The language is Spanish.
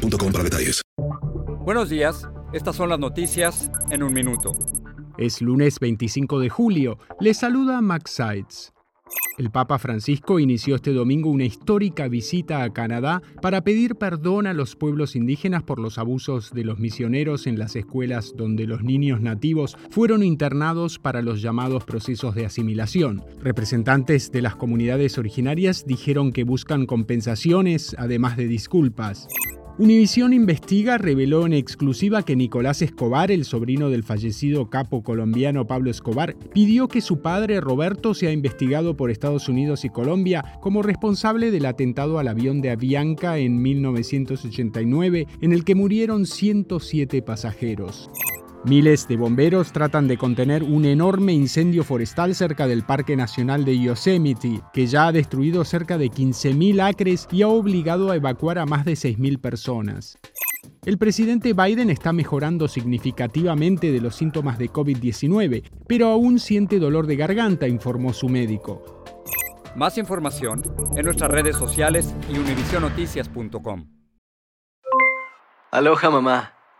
boostmobile.com para detalles. Buenos días, estas son las noticias en un minuto. Es lunes 25 de julio. Les saluda Max Sides. El Papa Francisco inició este domingo una histórica visita a Canadá para pedir perdón a los pueblos indígenas por los abusos de los misioneros en las escuelas donde los niños nativos fueron internados para los llamados procesos de asimilación. Representantes de las comunidades originarias dijeron que buscan compensaciones además de disculpas. Univisión Investiga reveló en exclusiva que Nicolás Escobar, el sobrino del fallecido capo colombiano Pablo Escobar, pidió que su padre Roberto sea investigado por Estados Unidos y Colombia como responsable del atentado al avión de Avianca en 1989, en el que murieron 107 pasajeros. Miles de bomberos tratan de contener un enorme incendio forestal cerca del Parque Nacional de Yosemite, que ya ha destruido cerca de 15.000 acres y ha obligado a evacuar a más de 6.000 personas. El presidente Biden está mejorando significativamente de los síntomas de COVID-19, pero aún siente dolor de garganta, informó su médico. Más información en nuestras redes sociales y univisionoticias.com. Aloha mamá.